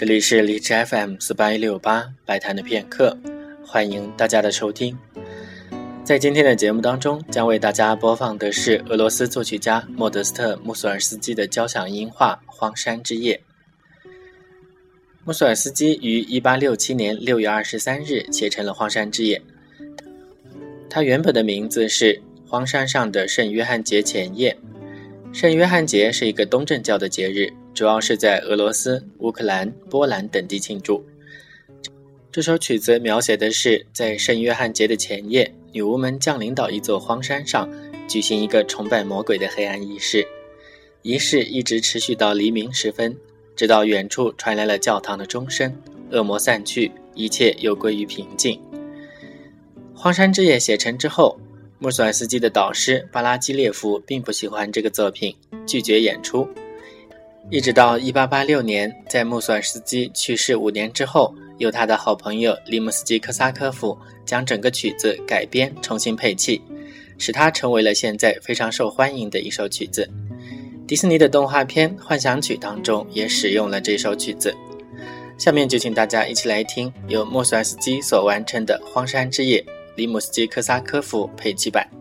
这里是荔枝 FM 四八一六八白谈的片刻，欢迎大家的收听。在今天的节目当中，将为大家播放的是俄罗斯作曲家莫德斯特·穆索尔斯基的交响音画《荒山之夜》。穆索尔斯基于一八六七年六月二十三日写成了《荒山之夜》，它原本的名字是《荒山上的圣约翰节前夜》。圣约翰节是一个东正教的节日。主要是在俄罗斯、乌克兰、波兰等地庆祝。这首曲子描写的是在圣约翰节的前夜，女巫们降临到一座荒山上，举行一个崇拜魔鬼的黑暗仪式。仪式一直持续到黎明时分，直到远处传来了教堂的钟声，恶魔散去，一切又归于平静。荒山之夜写成之后，穆索尔斯基的导师巴拉基列夫并不喜欢这个作品，拒绝演出。一直到1886年，在穆索尔斯基去世五年之后，由他的好朋友利姆斯基科萨科夫将整个曲子改编、重新配器，使它成为了现在非常受欢迎的一首曲子。迪士尼的动画片《幻想曲》当中也使用了这首曲子。下面就请大家一起来听由穆索尔斯基所完成的《荒山之夜》，利姆斯基科萨科夫配器版。